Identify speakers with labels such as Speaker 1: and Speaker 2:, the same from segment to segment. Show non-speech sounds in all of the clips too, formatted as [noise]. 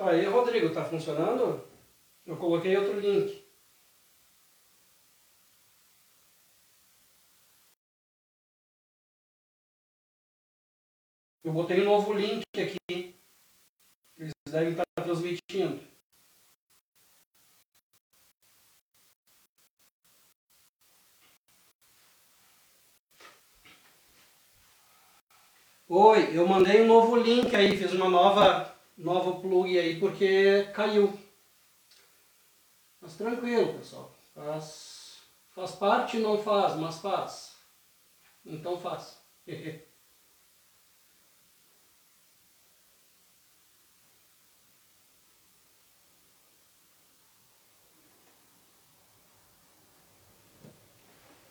Speaker 1: Tá aí, Rodrigo, tá funcionando? Eu coloquei outro link. Eu botei um novo link aqui. Eles devem estar transmitindo. Oi, eu mandei um novo link aí, fiz uma nova, nova plug aí porque caiu. Mas tranquilo, pessoal. Faz, faz parte, não faz, mas faz. Então faz. [laughs]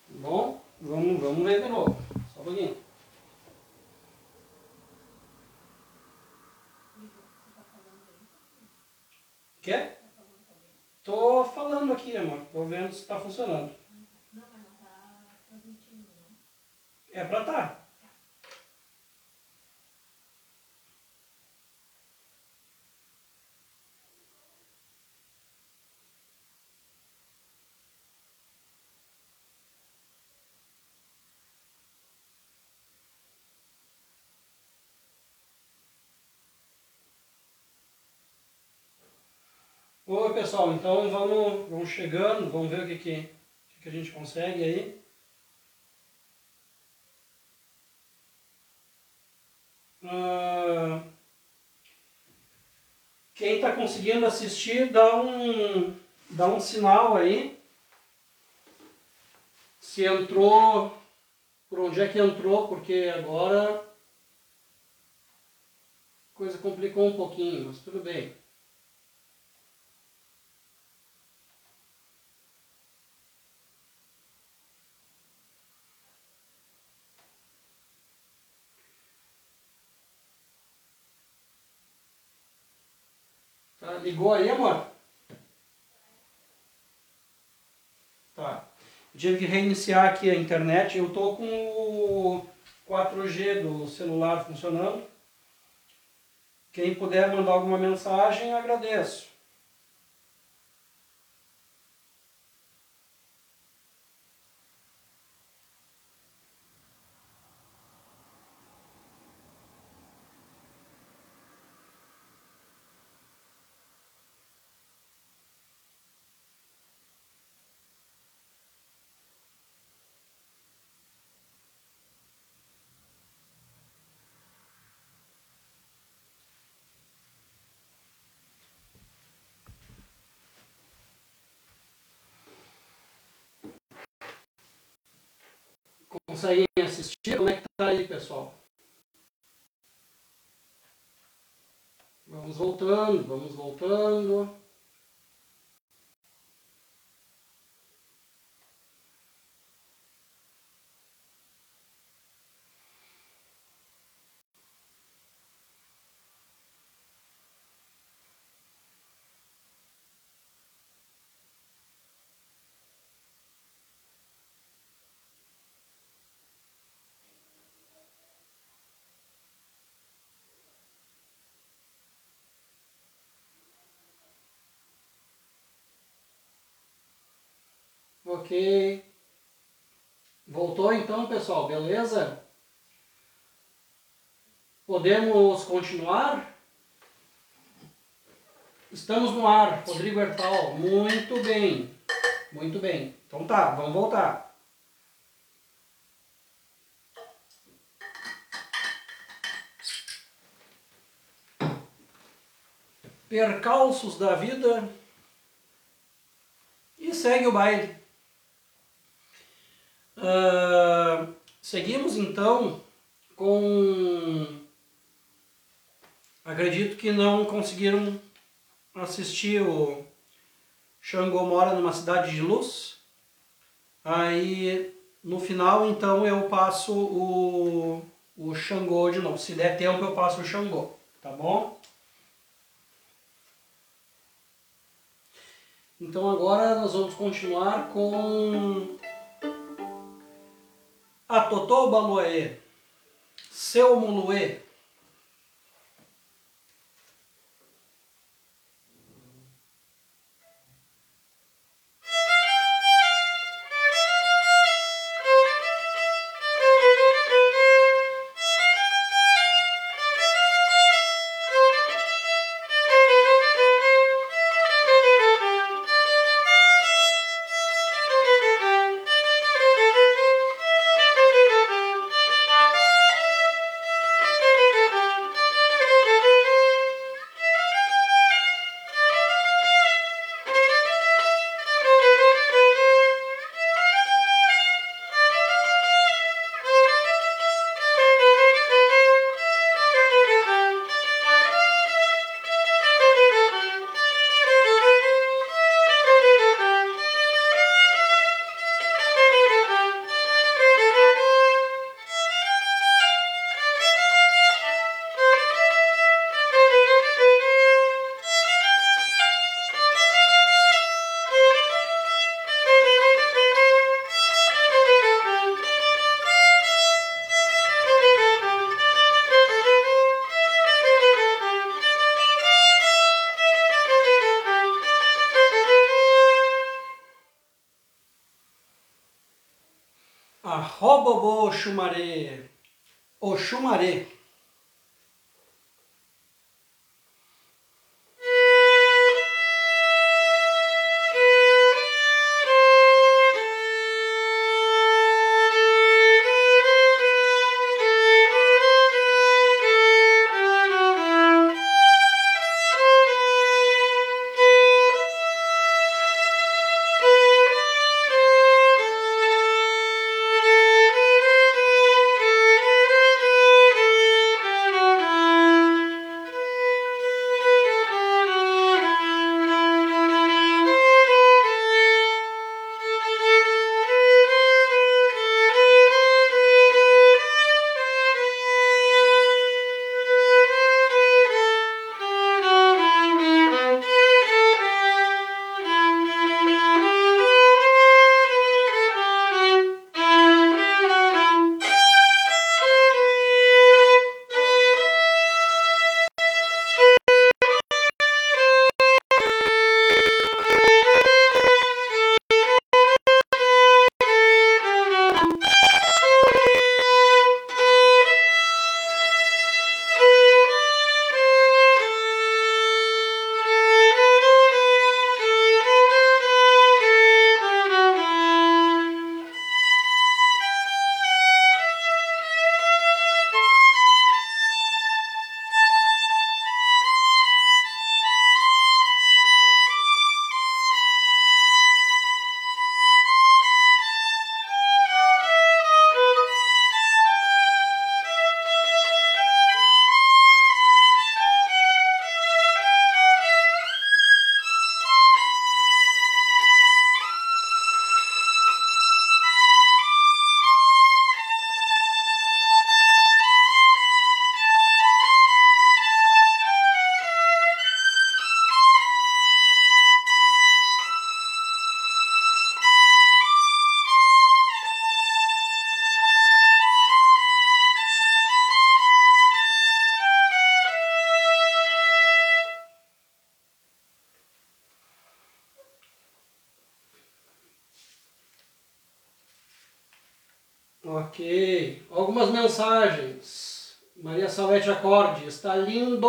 Speaker 1: Bom, vamos, vamos ver de novo. Só um pouquinho. Quer? Tô aqui, amor. Tô vendo se tá funcionando.
Speaker 2: Não, mas não tá transmitindo, não.
Speaker 1: É pra tá. Oi pessoal, então vamos, vamos chegando, vamos ver o que, que, que, a gente consegue aí. Ah, quem está conseguindo assistir, dá um, dá um sinal aí. Se entrou, por onde é que entrou, porque agora a coisa complicou um pouquinho, mas tudo bem. Ligou aí, amor? Tá. Eu tive que reiniciar aqui a internet. Eu tô com o 4G do celular funcionando. Quem puder mandar alguma mensagem, agradeço. Conseguem assistir? Como é que tá aí, pessoal? Vamos voltando, vamos voltando. Ok. Voltou então, pessoal, beleza? Podemos continuar? Estamos no ar, Rodrigo Hertal. Muito bem. Muito bem. Então tá, vamos voltar. Percalços da vida. E segue o baile. Uh, seguimos então com. Acredito que não conseguiram assistir o Xangô Mora numa Cidade de Luz. Aí no final então eu passo o, o Xangô de novo. Se der tempo eu passo o Xangô, tá bom? Então agora nós vamos continuar com a Totô Baloé, Seu Muluê. sumaré Está lindo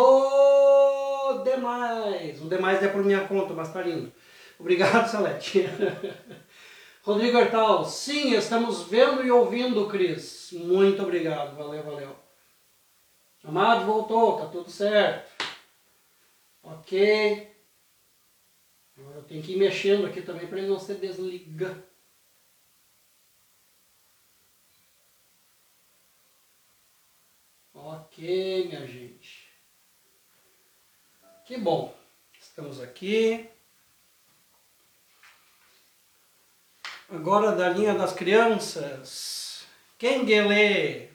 Speaker 1: demais. O demais é por minha conta, mas está lindo. Obrigado, Salete. [laughs] Rodrigo Hertal. Sim, estamos vendo e ouvindo, Cris. Muito obrigado. Valeu, valeu. Amado voltou, tá tudo certo. Ok. Agora eu tenho que ir mexendo aqui também para ele não se desligar. Ok, minha gente. Que bom. Estamos aqui. Agora da linha das crianças. Kenguele.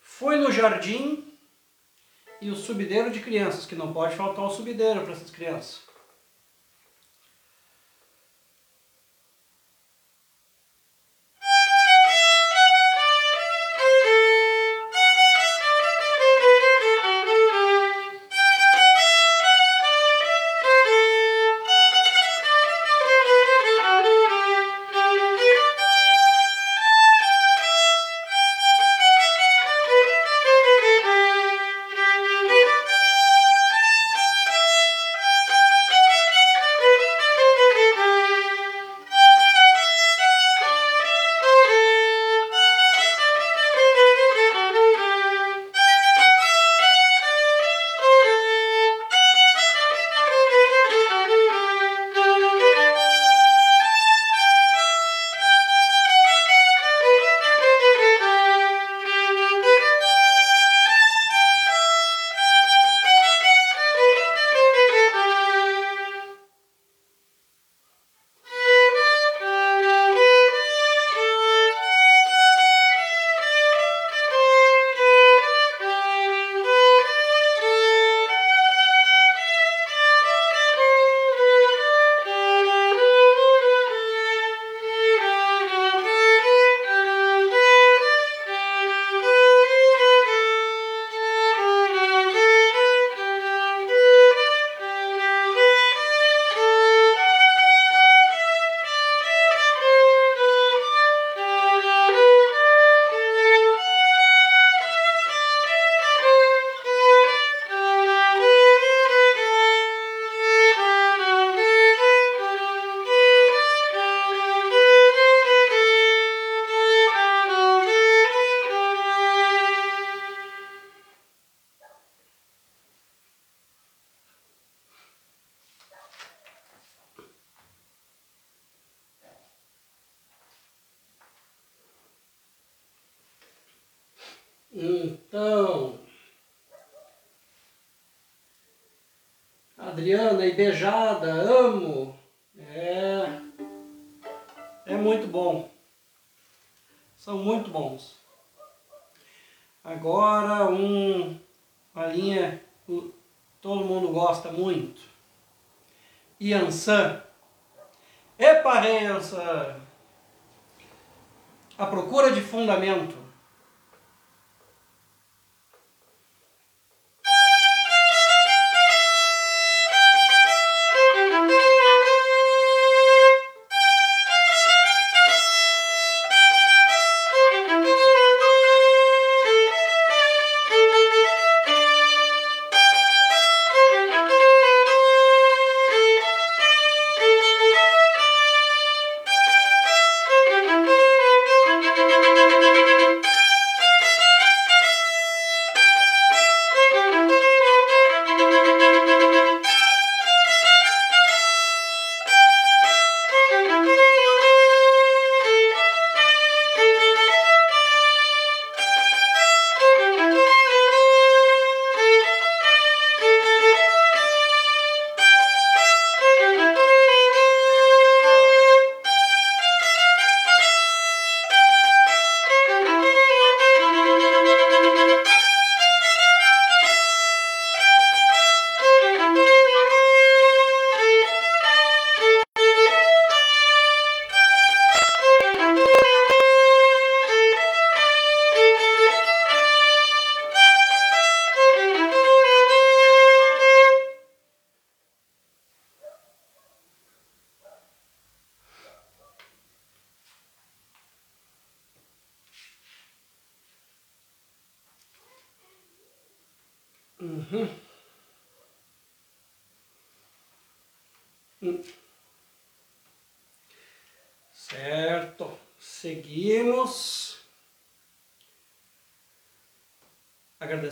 Speaker 1: Foi no jardim e o subideiro de crianças, que não pode faltar o subideiro para essas crianças. Yansan.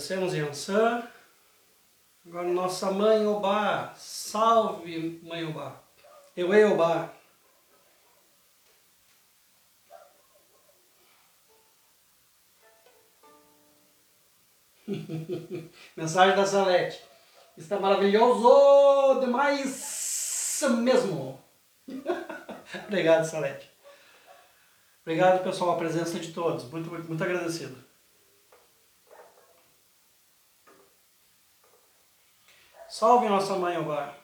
Speaker 1: Agradecemos Yansan. Agora nossa mãe Obá. Salve, mãe Obá. Eu, eu, Obá. [laughs] Mensagem da Salete. Está maravilhoso demais mesmo. [laughs] Obrigado, Salete. Obrigado, pessoal, a presença de todos. Muito, muito, muito agradecido. Salve nossa mãe Obar.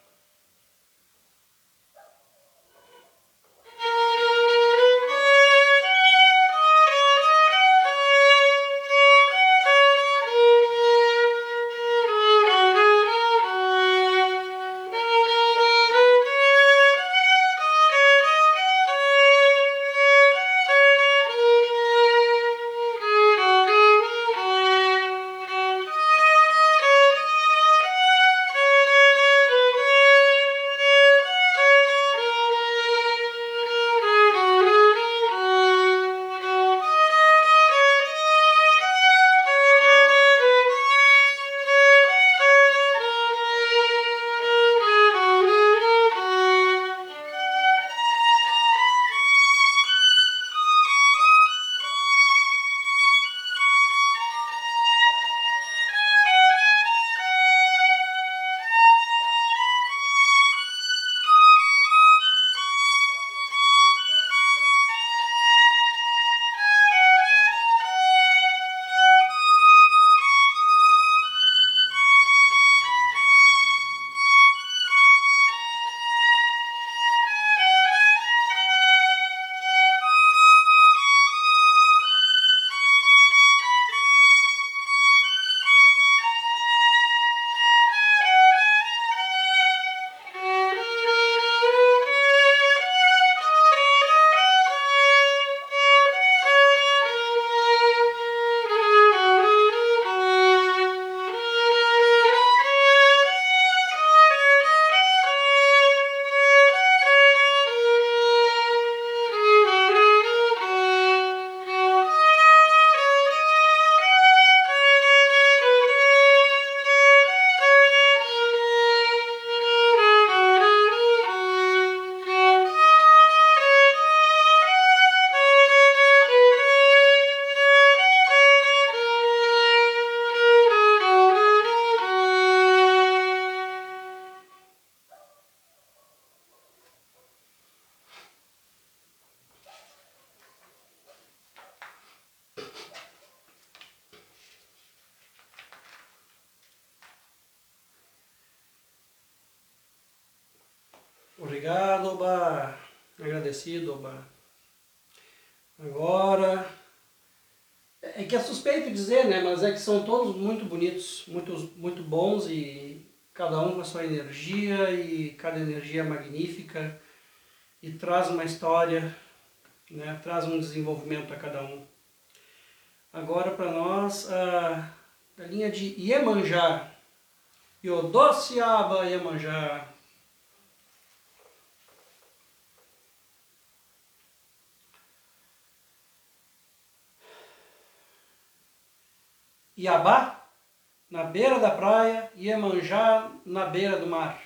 Speaker 1: São todos muito bonitos, muito, muito bons e cada um com a sua energia e cada energia é magnífica e traz uma história, né? traz um desenvolvimento a cada um. Agora para nós a, a linha de Iemanjá, Yodociaba Iemanjá. Iabá, na beira da praia, Iemanjá, na beira do mar.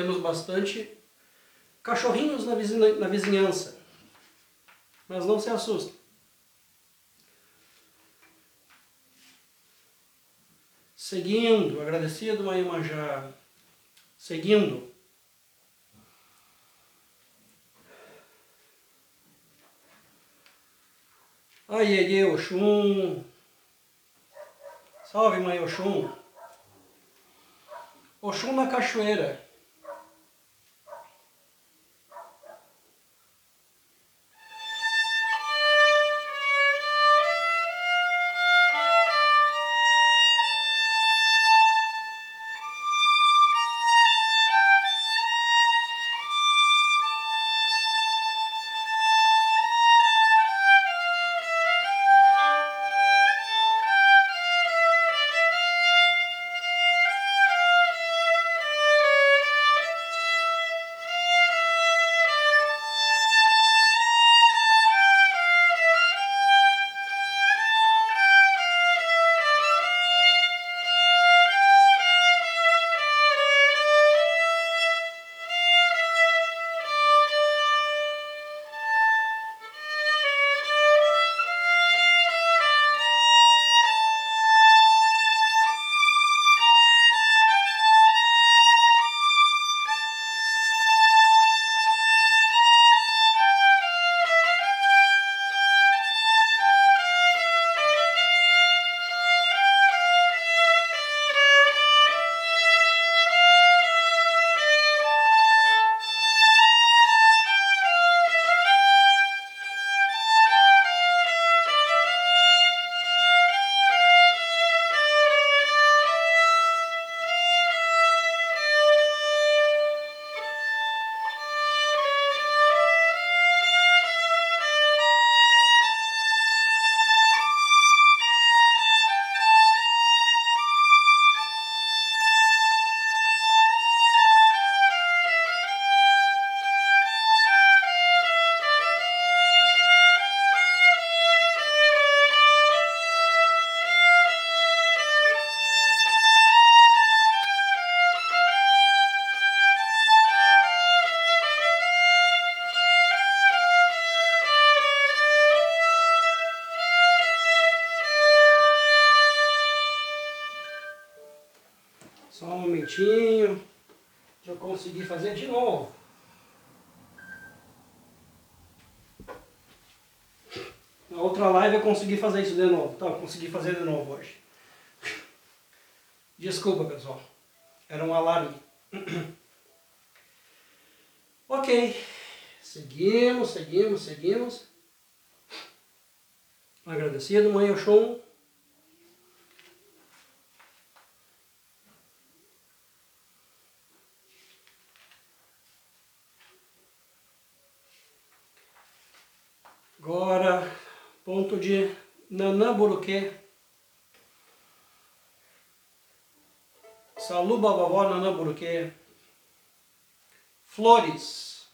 Speaker 1: Temos bastante cachorrinhos na, vizinha, na vizinhança. Mas não se assustem. Seguindo, agradecido Maimanjá. Seguindo. Aiê, Oxum. Salve, mãe Oxum. Oxum na cachoeira. Momentinho. Deixa eu conseguir fazer de novo. Na outra live eu consegui fazer isso de novo. Tá, eu consegui fazer de novo hoje. Desculpa, pessoal. Era um alarme. [clears throat] ok. Seguimos, seguimos, seguimos. Agradecido, mãe Oxum. Agora, ponto de Nanamburuque. Saluba vovó Nanamburuque. Flores.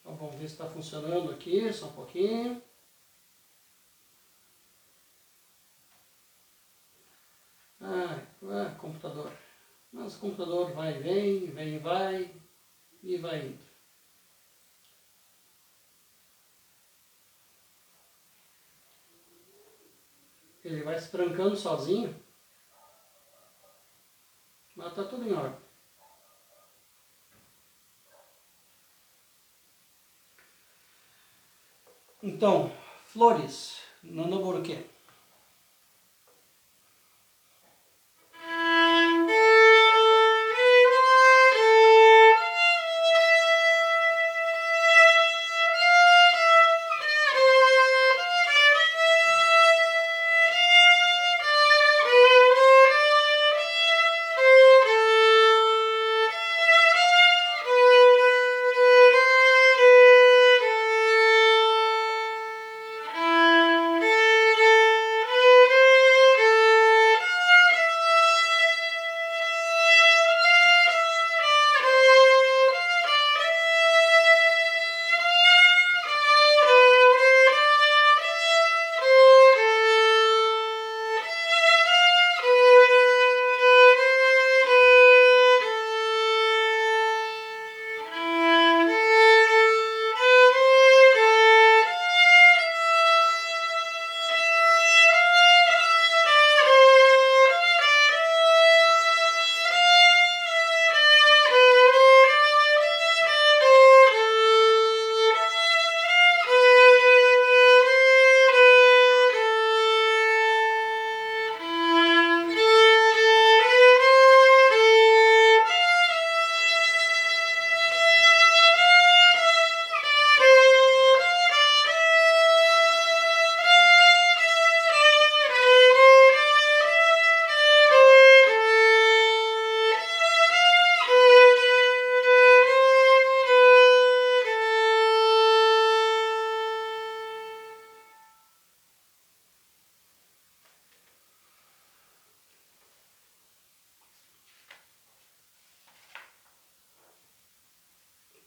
Speaker 1: Então, vamos ver se está funcionando aqui, só um pouquinho. Ah, ah computador. Mas o computador vai e vem, vem e vai, e vai indo. Ele vai se trancando sozinho, mas está tudo em ordem. Então, flores, nanoborquê.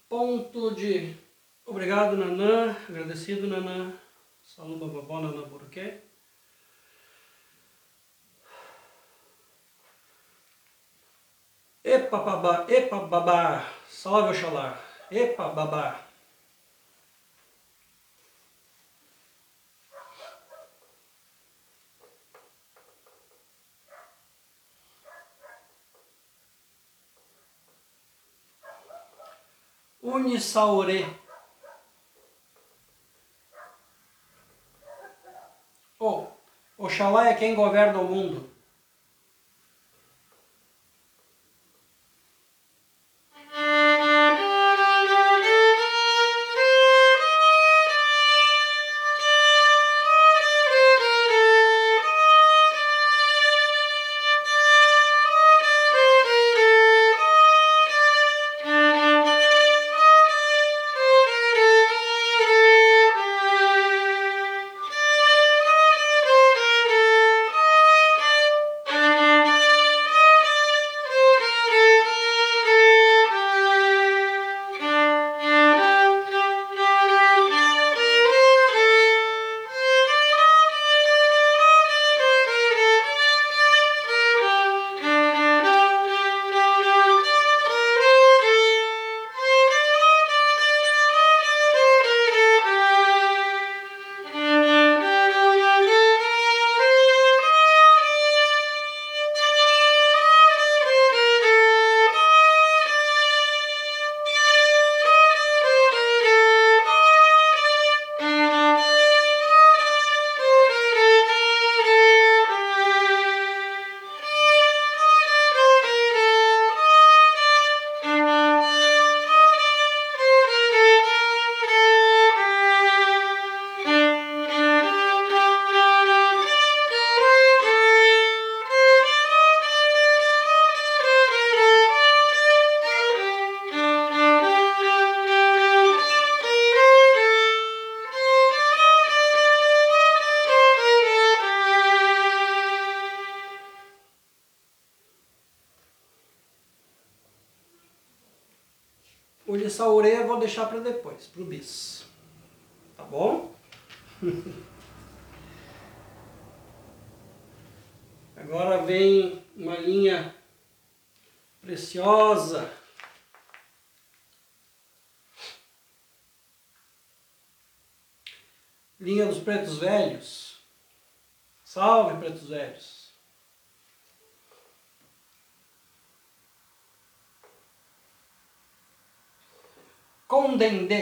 Speaker 1: Ponto de... Obrigado, Nanã. Agradecido, Nanã. Saluba babó, Nanã Burquê. Epa babá, epa babá, salve Oxalá, epa babá. Unisaure. Oh, Oxalá é quem governa o mundo. Deixar para depois, para o bis. entender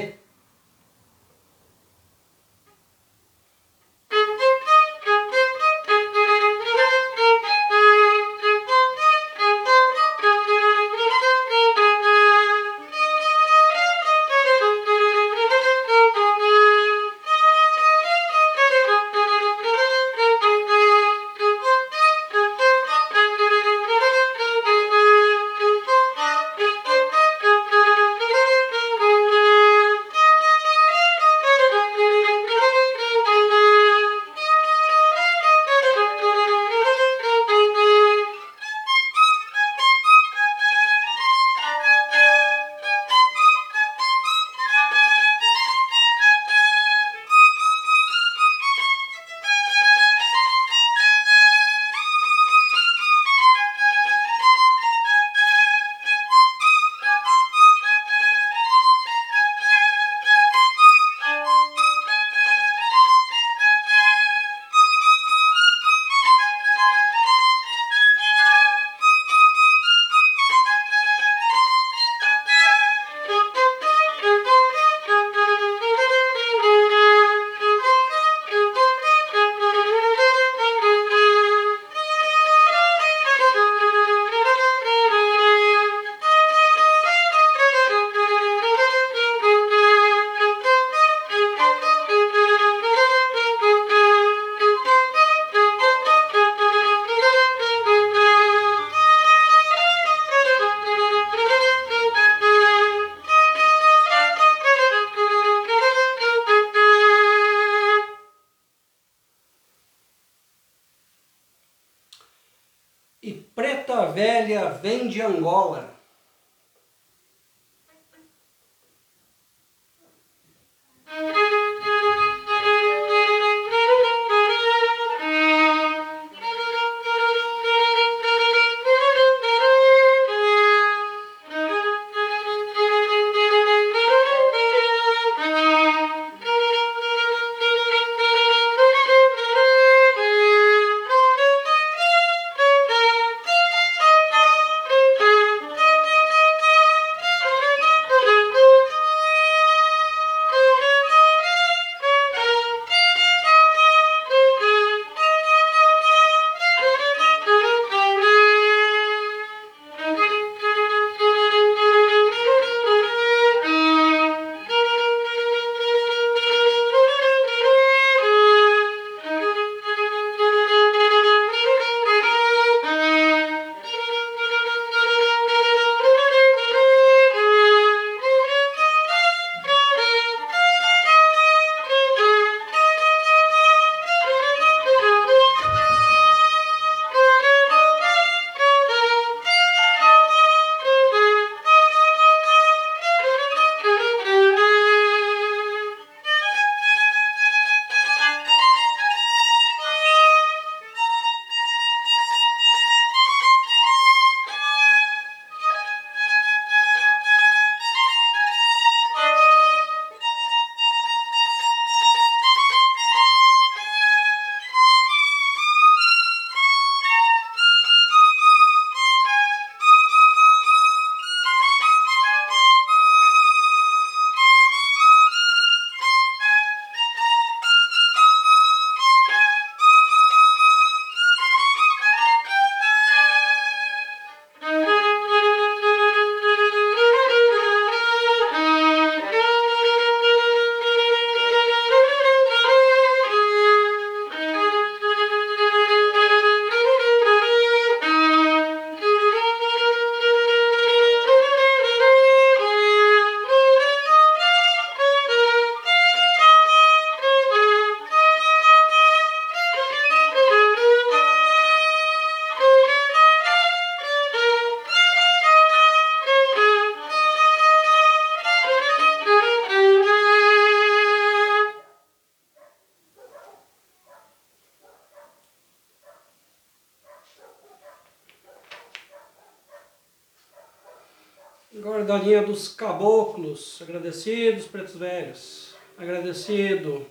Speaker 1: Guardalinha dos caboclos, agradecidos, pretos velhos. Agradecido.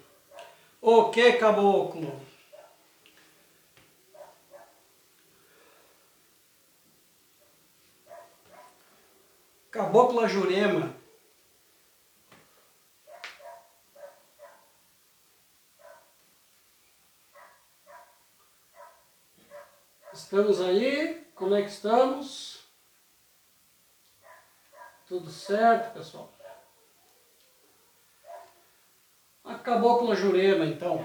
Speaker 1: O que, caboclo? Cabocla Jurema. Estamos aí? Como é que estamos? Tudo certo, pessoal? Acabou com a Jurema, então.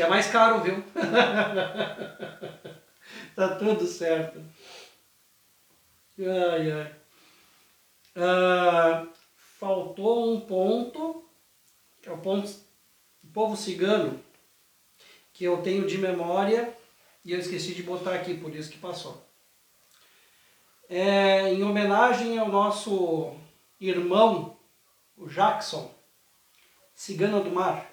Speaker 1: É mais caro, viu? [laughs] tá tudo certo. Ai, ai. Ah, faltou um ponto, que é o ponto do povo cigano, que eu tenho de memória E eu esqueci de botar aqui, por isso que passou. É, em homenagem ao nosso irmão, o Jackson, Cigana do Mar.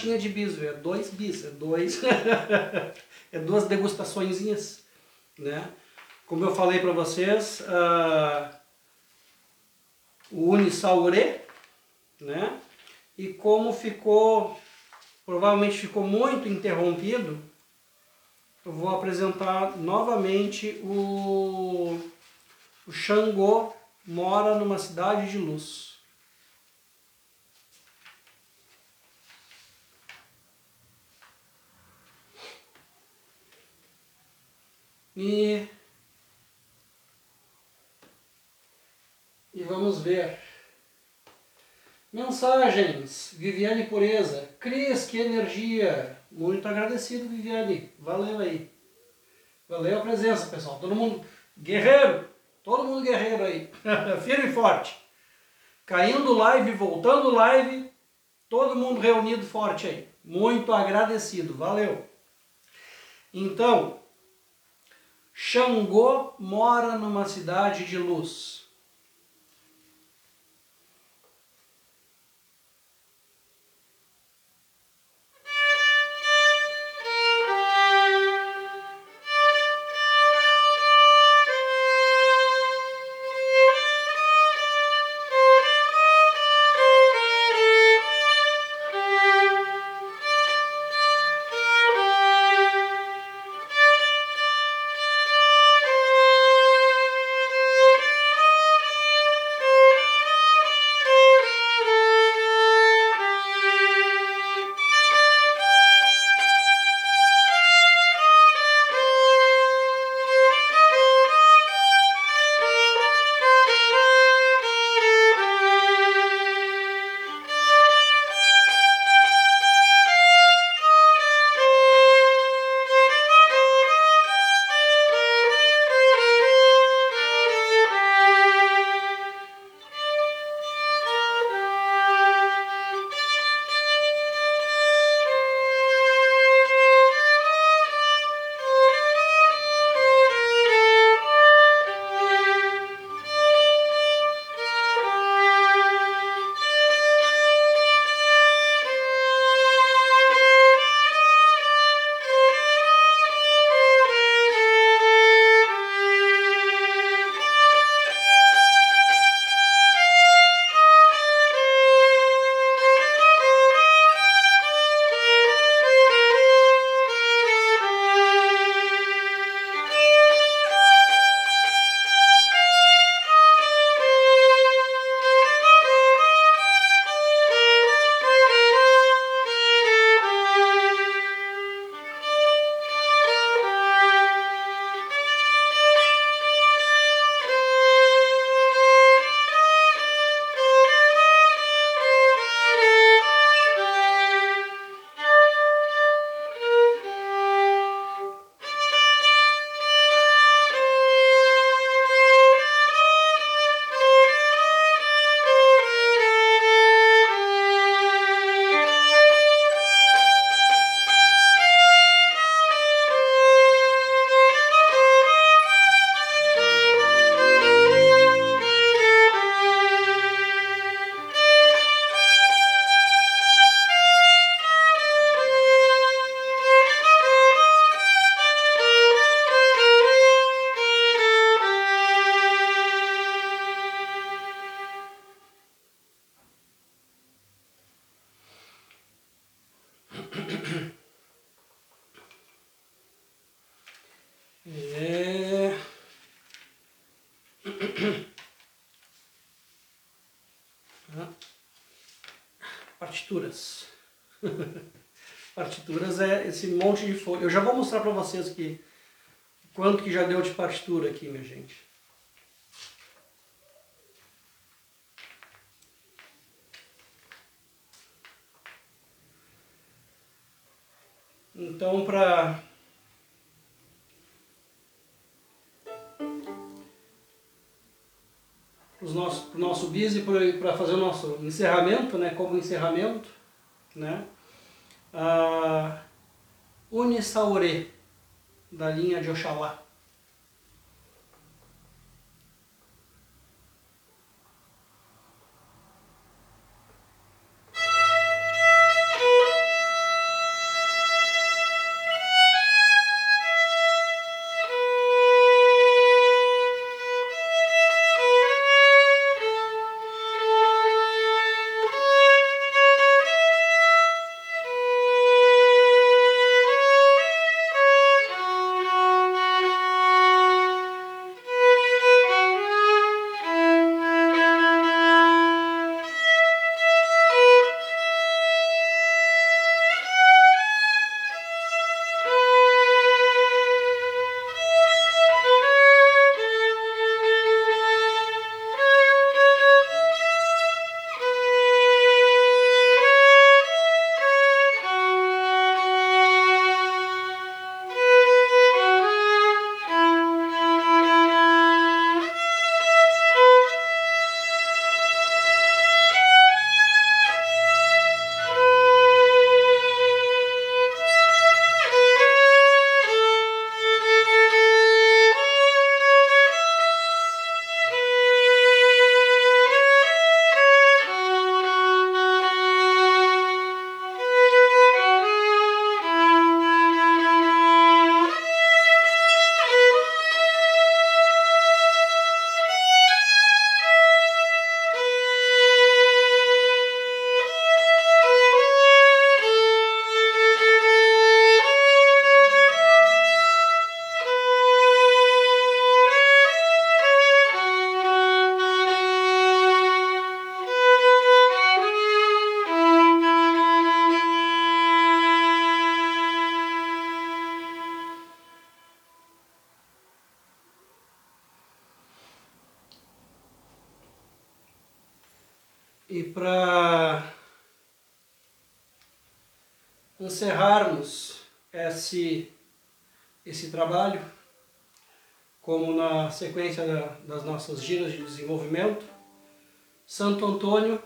Speaker 1: Caixinhas de bis, é dois bis, é dois. [laughs] é duas degustaçõezinhas, né? Como eu falei para vocês, uh, o Unisaure, né? E como ficou, provavelmente ficou muito interrompido, eu vou apresentar novamente o, o Xangô mora numa cidade de luz. E, e vamos ver. Mensagens, Viviane Pureza. Cris, que energia. Muito agradecido, Viviane. Valeu aí. Valeu a presença, pessoal. Todo mundo guerreiro. Todo mundo guerreiro aí. [laughs] Firme e forte. Caindo live, voltando live. Todo mundo reunido forte aí. Muito agradecido. Valeu. Então, Xangô mora numa cidade de luz. Partituras. [laughs] partituras é esse monte de folha. Eu já vou mostrar para vocês aqui quanto que já deu de partitura aqui, minha gente. Então, para nosso, nosso bis e para fazer o nosso encerramento, né, como encerramento, né, a Unisaure, da linha de Oxalá. Nossas giras de desenvolvimento, Santo Antônio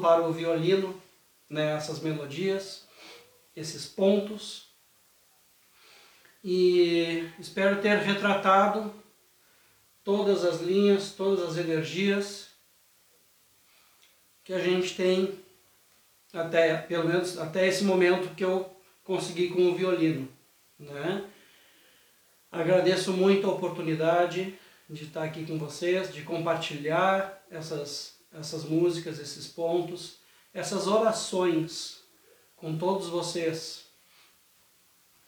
Speaker 1: para o violino né, essas melodias, esses pontos e espero ter retratado todas as linhas, todas as energias que a gente tem até, pelo menos até esse momento que eu consegui com o violino. Né? Agradeço muito a oportunidade de estar aqui com vocês, de compartilhar essas, essas músicas, esses pontos, essas orações com todos vocês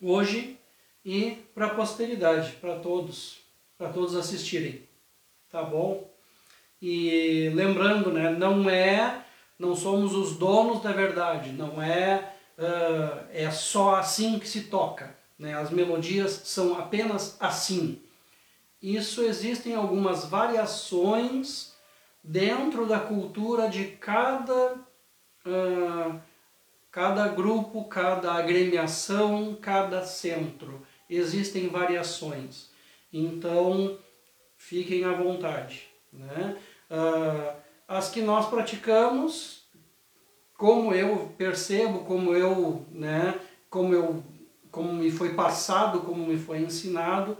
Speaker 1: hoje e para a posteridade, para todos, para todos assistirem, tá bom? E lembrando, né, não é, não somos os donos da verdade, não é, uh, é só assim que se toca, né? As melodias são apenas assim. Isso existem algumas variações dentro da cultura de cada uh, cada grupo, cada agremiação, cada centro. Existem variações. Então, fiquem à vontade. Né? Uh, as que nós praticamos, como eu percebo, como eu, né, como eu, como me foi passado, como me foi ensinado,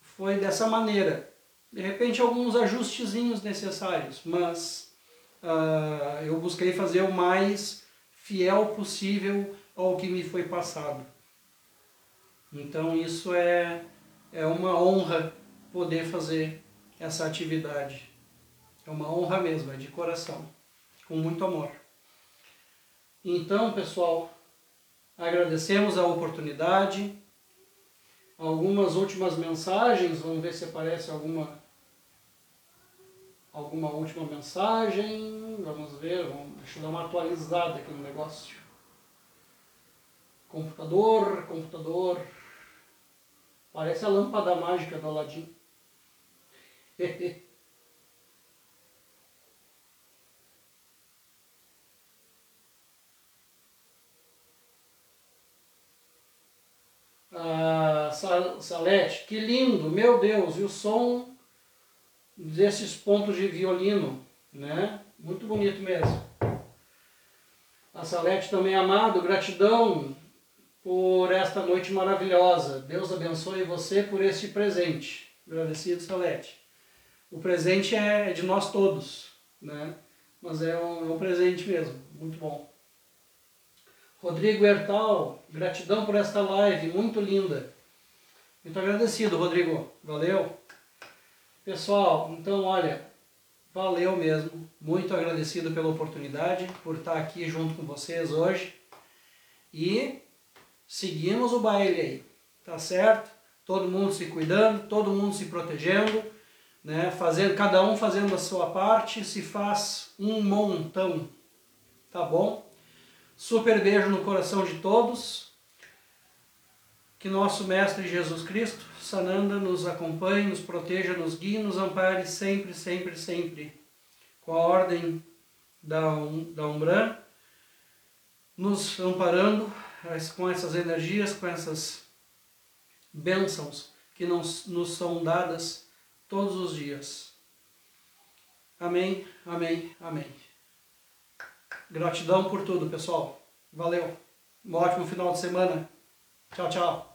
Speaker 1: foi dessa maneira. De repente alguns ajustezinhos necessários, mas uh, eu busquei fazer o mais fiel possível ao que me foi passado. Então isso é, é uma honra poder fazer essa atividade. É uma honra mesmo, é de coração, com muito amor. Então, pessoal, agradecemos a oportunidade. Algumas últimas mensagens, vamos ver se aparece alguma alguma última mensagem. Vamos ver, vamos, deixa eu dar uma atualizada aqui no negócio. Computador, computador. Parece a lâmpada mágica do Aladim. [laughs] ah, Salete, que lindo, meu Deus, e o som desses pontos de violino, né? Muito bonito mesmo. A Salete também amado, gratidão por esta noite maravilhosa. Deus abençoe você por este presente. Agradecido, Salete. O presente é de nós todos, né? Mas é um, é um presente mesmo, muito bom. Rodrigo Hertal, gratidão por esta live, muito linda. Muito agradecido, Rodrigo. Valeu. Pessoal, então olha, valeu mesmo. Muito agradecido pela oportunidade, por estar aqui junto com vocês hoje. E seguimos o baile aí, tá certo? Todo mundo se cuidando, todo mundo se protegendo, né? Fazendo, cada um fazendo a sua parte, se faz um montão, tá bom? Super beijo no coração de todos. Que nosso Mestre Jesus Cristo Sananda nos acompanhe, nos proteja, nos guie, nos ampare sempre, sempre, sempre. Com a ordem da, um, da Umbran, nos amparando com essas energias, com essas bênçãos que nos, nos são dadas todos os dias. Amém, amém, amém. Gratidão por tudo, pessoal. Valeu. Um ótimo final de semana. Tchau, tchau.